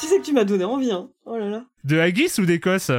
Tu sais que tu m'as donné envie, hein. Oh là là. De Haggis ou d'Écosse?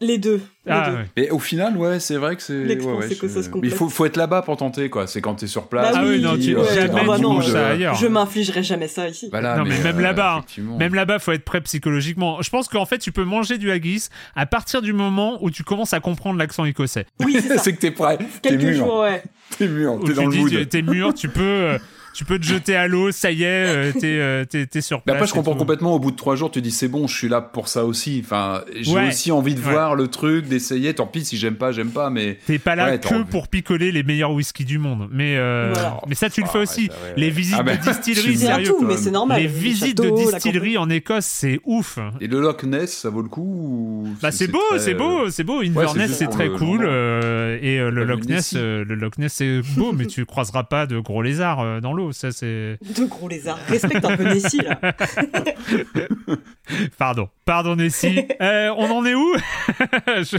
Les deux. les Ah deux. ouais. Mais au final, ouais, c'est vrai que c'est. L'expérience ouais, ouais, il faut, faut être là-bas pour tenter, quoi. C'est quand t'es sur place. Bah Ah oui, non, tu ouais, jamais ah bah tu non, ça ailleurs. Je m'infligerai jamais ça ici. Voilà, non mais, même euh, là-bas, hein. effectivement. même là-bas, faut être prêt psychologiquement. Je pense qu'en fait, tu peux manger du haggis à partir du moment où tu commences à comprendre l'accent écossais. Oui, c'est que t'es prêt. Quelques mûr. jours, ouais. T'es mûr. T'es tu dans le mood. tu- t'es mûr, tu peux, euh, tu peux te jeter à l'eau, ça y est, euh, t'es, euh, t'es, t'es sur Mais place. après, je comprends tout. complètement. Au bout de trois jours, tu dis c'est bon, je suis là pour ça aussi. Enfin, j'ai Ouais. aussi envie de Ouais. voir le truc, d'essayer. Tant pis si j'aime pas, j'aime pas, mais T'es pas là Ouais, que pour picoler les meilleurs whiskies du monde, mais euh, Voilà. mais ça tu le Ah, fais aussi. Les visites Ah, de distilleries, tu C'est un sérieux. tout, mais c'est normal. Les Le visites de la distilleries en Écosse, c'est ouf. et le Loch Ness, ça vaut le coup ou Bah c'est beau, très, c'est euh, beau, c'est beau. c'est Inverness c'est très cool euh, et euh, le Loch Ness, euh, le Loch Ness c'est beau, mais tu croiseras pas de gros lézards euh, dans l'eau. Ça c'est. De gros lézards. Respecte un peu Nessie, là. Pardon, pardon Nessie. Euh, on en est où Je-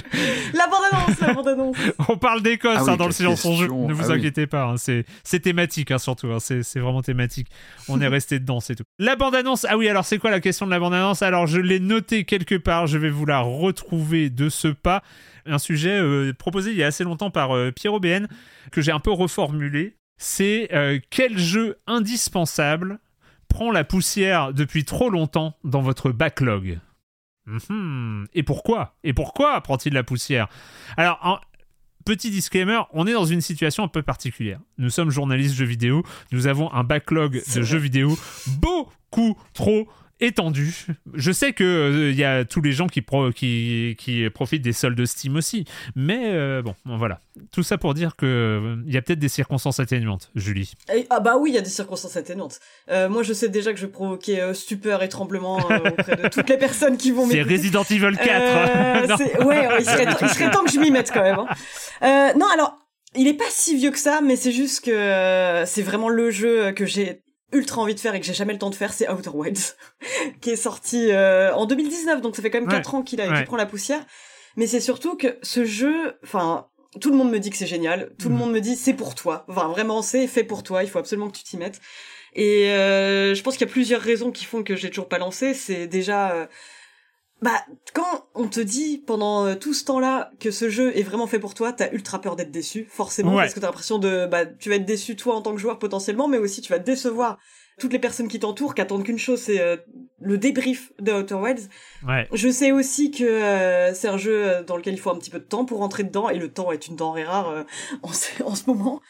La bande-annonce, la bande-annonce. On parle d'Écosse Ah oui, hein, dans le silence en jeu. Ne vous Ah oui. inquiétez pas, hein, c'est c'est thématique hein, surtout. hein, c'est c'est vraiment thématique. On est resté dedans, c'est tout. La bande-annonce. Ah oui, alors c'est quoi la question de la bande-annonce? Alors je l'ai noté quelque part. Je vais vous la retrouver de ce pas. Un sujet euh, proposé il y a assez longtemps par euh, Pierre OBN que j'ai un peu reformulé. C'est euh, quel jeu indispensable prend la poussière depuis trop longtemps dans votre backlog? Mhm. Et pourquoi? Et pourquoi prend-il la poussière? Alors, en- petit disclaimer, on est dans une situation un peu particulière. Nous sommes journalistes jeux vidéo, nous avons un backlog de jeux vidéo beaucoup trop étendu. Je sais que euh, il y a tous les gens qui, pro- qui, qui profitent des soldes Steam aussi, mais euh, bon, voilà. Tout ça pour dire que euh, il y a peut-être des circonstances atténuantes, Julie. Et- ah bah oui, il y a des circonstances atténuantes. Euh, moi, je sais déjà que je vais provoquer euh, stupeur et tremblement euh, auprès de toutes les personnes qui vont C'est. Resident Evil 4. Euh, Non. c'est- ouais, il serait, il serait temps que je m'y mette quand même. hein. Euh, non, alors, il est pas si vieux que ça, mais c'est juste que euh, c'est vraiment le jeu que j'ai ultra envie de faire et que j'ai jamais le temps de faire, c'est Outer Wilds, qui est sorti euh, en 2019, donc ça fait quand même Ouais, 4 ans qu'il a, ouais. qu'il prend la poussière. Mais c'est surtout que ce jeu, enfin, tout le monde me dit que c'est génial, tout le Mhm. monde me dit c'est pour toi. Enfin, vraiment, c'est fait pour toi, il faut absolument que tu t'y mettes. Et euh, je pense qu'il y a plusieurs raisons qui font que j'ai toujours pas lancé. C'est déjà, euh, bah, quand on te dit pendant euh, tout ce temps-là que ce jeu est vraiment fait pour toi, t'as ultra peur d'être déçu, forcément, Ouais. parce que t'as l'impression de, bah, tu vas être déçu toi en tant que joueur potentiellement, mais aussi tu vas décevoir toutes les personnes qui t'entourent, qui attendent qu'une chose, c'est euh, le débrief de Outer Wilds. Ouais. Je sais aussi que euh, c'est un jeu euh, dans lequel il faut un petit peu de temps pour rentrer dedans, et le temps est une denrée rare euh, en, ce, en ce moment.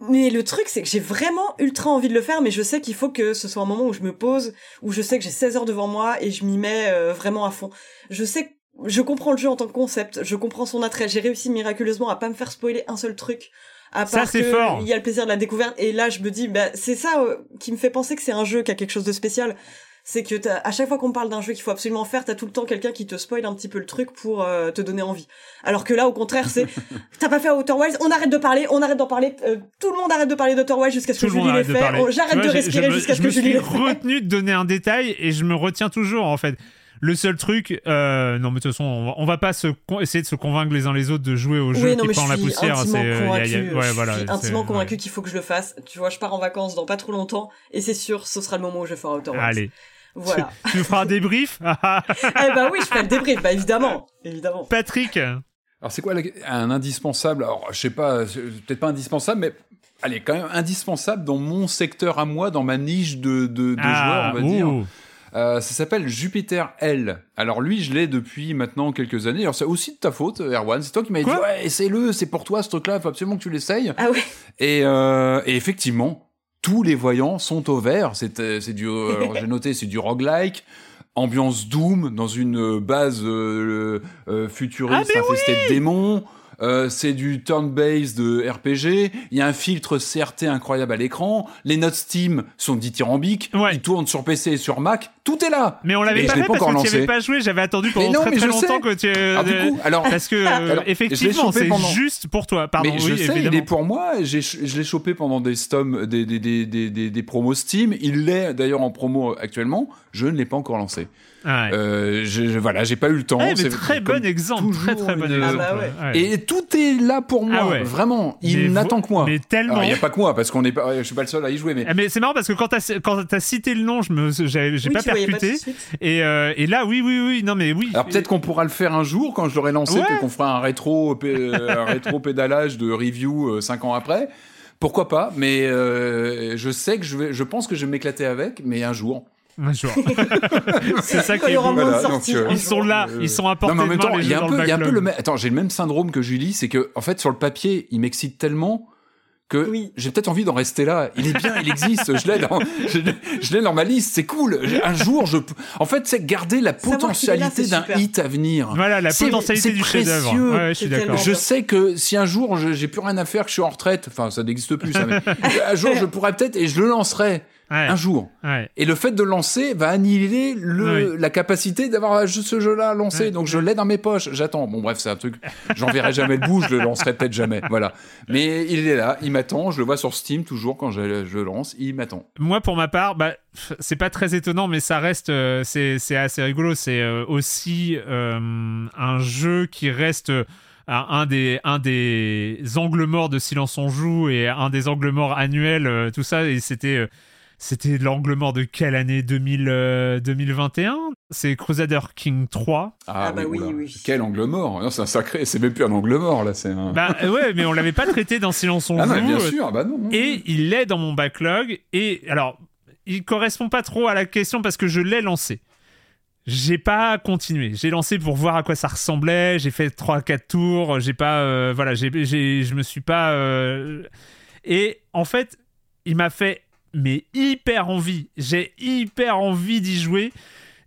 Mais le truc, c'est que j'ai vraiment ultra envie de le faire, mais je sais qu'il faut que ce soit un moment où je me pose, où je sais que j'ai 16 heures devant moi et je m'y mets euh, vraiment à fond. Je sais je comprends le jeu en tant que concept, je comprends son attrait, j'ai réussi miraculeusement à pas me faire spoiler un seul truc. À Ça, part c'est que fort. il y a le plaisir de la découverte, et là je me dis, bah, c'est ça euh, qui me fait penser que c'est un jeu qui a quelque chose de spécial. C'est que t'as- à chaque fois qu'on parle d'un jeu qu'il faut absolument faire, t'as tout le temps quelqu'un qui te spoil un petit peu le truc pour euh, te donner envie. Alors que là, au contraire, c'est t'as pas fait Outer Wilds, on arrête de parler, on arrête d'en parler, euh, tout le monde arrête de parler d'Outer Wilds jusqu'à ce que Julie l'ait de fait. On- J'arrête vois, de respirer jusqu'à ce que Julie l'ait fait. retenu de donner un détail et je me retiens toujours en fait. Le seul truc, euh, non mais de toute façon, on va, on va pas se essayer de se convaincre les uns les autres de jouer au jeu Oui, non, qui prend la poussière. c'est, euh, ouais, je voilà, suis intimement ouais. convaincue qu'il faut que je le fasse. Tu vois, je pars en vacances dans pas trop longtemps, et c'est sûr, ce sera le moment où je ferai Outer Wilds. Allez, Voilà. tu nous feras un débrief. eh bah oui, je ferai le débrief, bah évidemment, évidemment. Patrick, Alors c'est quoi un indispensable? Alors je sais pas, peut-être pas indispensable, mais allez quand même indispensable dans mon secteur à moi, dans ma niche de, de, de Ah, joueur, on va dire. Euh, ça s'appelle Jupiter L. Alors lui, je l'ai depuis maintenant quelques années. Alors c'est aussi de ta faute, Erwan. C'est toi qui m'as dit ouais, essaye-le, c'est pour toi ce truc-là, faut absolument que tu l'essayes. Ah ouais. Et, euh, et effectivement, tous les voyants sont au vert. C'est euh, c'est du, alors j'ai noté, c'est du roguelike. Ambiance Doom dans une base euh, euh, futuriste Ah, infestée de démons. Euh, c'est du turn-based de RPG. Il y a un filtre CRT incroyable à l'écran. Les notes Steam sont dithyrambiques. Ouais. Ils tournent sur PC et sur Mac. Tout est là. mais on l'avait pas fait pas parce encore que tu avais pas joué. J'avais attendu pendant non, très très longtemps sais. que tu. Alors du coup, alors parce que euh, Alors, effectivement, c'est pendant- juste pour toi. Pardon, mais oui, je sais, il est pour moi. J'ai, je l'ai chopé pendant des Stom, des, des, des, des, des, des promos Steam. Il l'est d'ailleurs en promo actuellement. Je ne l'ai pas encore lancé. Ouais. Euh, je, je- voilà, j'ai pas eu le temps. Eh, mais C'est très comme bon exemple, toujours, très très bon exemple. Ah bah. Et tout est là pour moi, Ah ouais. vraiment. Il Mais n'attend que moi. Mais tellement. Alors, il n'y a pas que moi, parce qu'on est pas, je suis pas le seul à y jouer, mais Ah, Mais c'est marrant parce que quand t'as quand t'as cité le nom, je me j'ai j'ai Oui, pas percuté. et, euh, et là, oui, oui, oui, non mais oui. Alors peut-être qu'on pourra le faire un jour quand je l'aurai lancé, Ouais. peut-être qu'on fera un rétro, euh, un rétro pédalage de review euh, cinq ans après. Pourquoi pas Mais euh, je sais que je vais, je pense que je vais m'éclater avec, mais un jour. Un jour. c'est ça qui il est y aura beau. moins de Voilà, sorties. donc, euh, Ils sont là, Euh, ils sont à portée non, mais en même temps, il y a un peu, il y a un peu backlog. le même. Attends, j'ai le même syndrome que Julie, c'est que en fait sur le papier, il m'excite tellement que Oui. j'ai peut-être envie d'en rester là. Il est bien, il existe. Je l'ai dans, je, l'ai- je dans ma liste. C'est cool. Un jour, je, en fait, c'est garder la potentialité d'un hit à venir. Voilà la potentialité c'est du chef-d'œuvre. Ouais, je suis C'est d'accord. tellement- Je sais que si un jour je- j'ai plus rien à faire, que je suis en retraite, enfin ça n'existe plus ça, mais un jour je pourrais peut-être et je le lancerai Ouais, un jour. ouais. Et le fait de lancer va annihiler le, Oui. la capacité d'avoir juste ce jeu-là lancé. Ouais. Donc je l'ai dans mes poches. J'attends. Bon bref, c'est un truc. J'en verrai jamais le bout. Je le lancerai peut-être jamais. Voilà. Mais il est là. Il m'attend. Je le vois sur Steam toujours quand je, je lance. Il m'attend. Moi, pour ma part, bah, c'est pas très étonnant, mais ça reste, euh, c'est assez rigolo. C'est euh, aussi euh, un jeu qui reste euh, un des, un des angles morts de Silence on joue et un des angles morts annuels, euh, tout ça. Et c'était. euh, c'était l'angle mort de quelle année? 2000, euh, 2021 C'est Crusader King 3. Ah bah oui, oui. Quel angle mort? Non, c'est un sacré. C'est même plus un angle mort là. C'est un. Bah euh, ouais, mais on l'avait pas traité dans Silence on ah non, joue. bien euh, sûr. Bah non. Et il est dans mon backlog. Et alors, il correspond pas trop à la question parce que je l'ai lancé. J'ai pas continué. J'ai lancé pour voir à quoi ça ressemblait. J'ai fait 3-4 tours. J'ai pas. euh, voilà, j'ai, j'ai- je me suis pas. euh, Et en fait, il m'a fait. Mais hyper envie. J'ai hyper envie d'y jouer.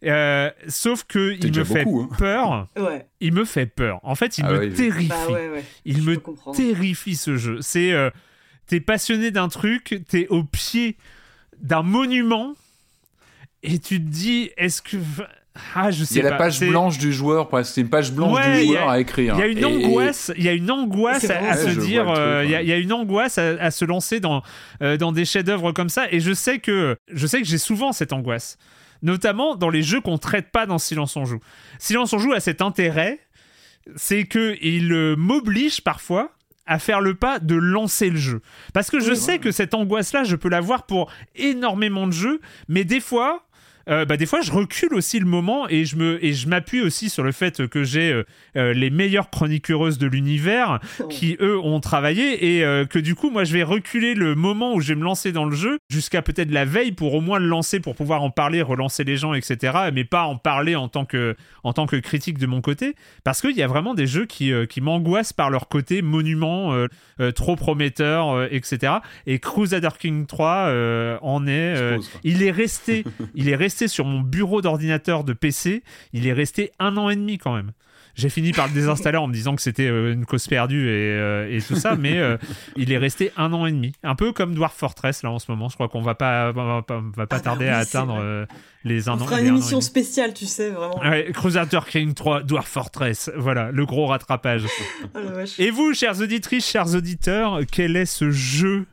Euh, sauf que il me fait beaucoup, hein. peur. Ouais. Il me fait peur. En fait, il Ah me terrifie. Bah ouais, ouais. Il Je me terrifie ce jeu. C'est euh, t'es passionné d'un truc, t'es au pied d'un monument et tu te dis est-ce que ah je Il sais y a la page blanche du joueur. C'est une page blanche Ouais, du il y joueur a- à écrire. Il y a une Et- angoisse, il y a une angoisse à, se dire, euh, il y a- il y, une angoisse à, à se lancer dans euh, dans des chefs-d'œuvre comme ça. Et je sais que je sais que j'ai souvent cette angoisse, notamment dans les jeux qu'on traite pas dans Silence on joue. Silence on joue a cet intérêt, c'est que il euh, m'oblige parfois à faire le pas de lancer le jeu. Parce que je Oui. sais que cette angoisse-là, je peux l'avoir pour énormément de jeux, mais des fois, euh, bah, des fois, je recule aussi le moment et je me et je m'appuie aussi sur le fait que j'ai euh, euh, les meilleures chroniqueuses de l'univers qui eux ont travaillé et euh, que du coup, moi, je vais reculer le moment où je vais me lancer dans le jeu jusqu'à peut-être la veille pour au moins le lancer pour pouvoir en parler, relancer les gens, etc. Mais pas en parler en tant que en tant que critique de mon côté, parce qu'il y a vraiment des jeux qui euh, qui m'angoissent par leur côté monument, euh, euh, trop prometteur, euh, etc. Et Crusader King 3 euh, en est. euh, il est resté, il est resté sur mon bureau d'ordinateur de PC. Il est resté un an et demi quand même. J'ai fini par le désinstaller en me disant que c'était euh, une cause perdue et, euh, et tout ça, mais euh, il est resté un an et demi. Un peu comme Dwarf Fortress là en ce moment. Je crois qu'on va pas, va pas, va pas Ah bah tarder oui, à atteindre euh, les un On an. fera une émission spéciale, tu sais, vraiment. Ouais, Crusader King 3, Dwarf Fortress, voilà, le gros rattrapage. Oh. Et vous, chères auditrices, chers auditeurs, quel est ce jeu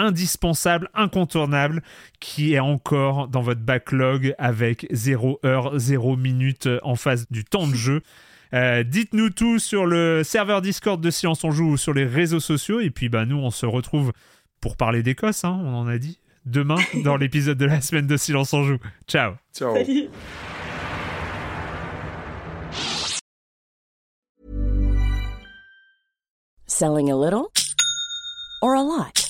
indispensable, incontournable, qui est encore dans votre backlog avec 0 heure, 0 minute en face du temps de jeu Euh, Dites-nous tout sur le serveur Discord de Silence on Joue ou sur les réseaux sociaux. Et puis, bah, nous, on se retrouve pour parler d'Écosse, hein, on en a dit, demain dans l'épisode de la semaine de Silence on Joue. Ciao Ciao. Salut. Selling a little or a lot?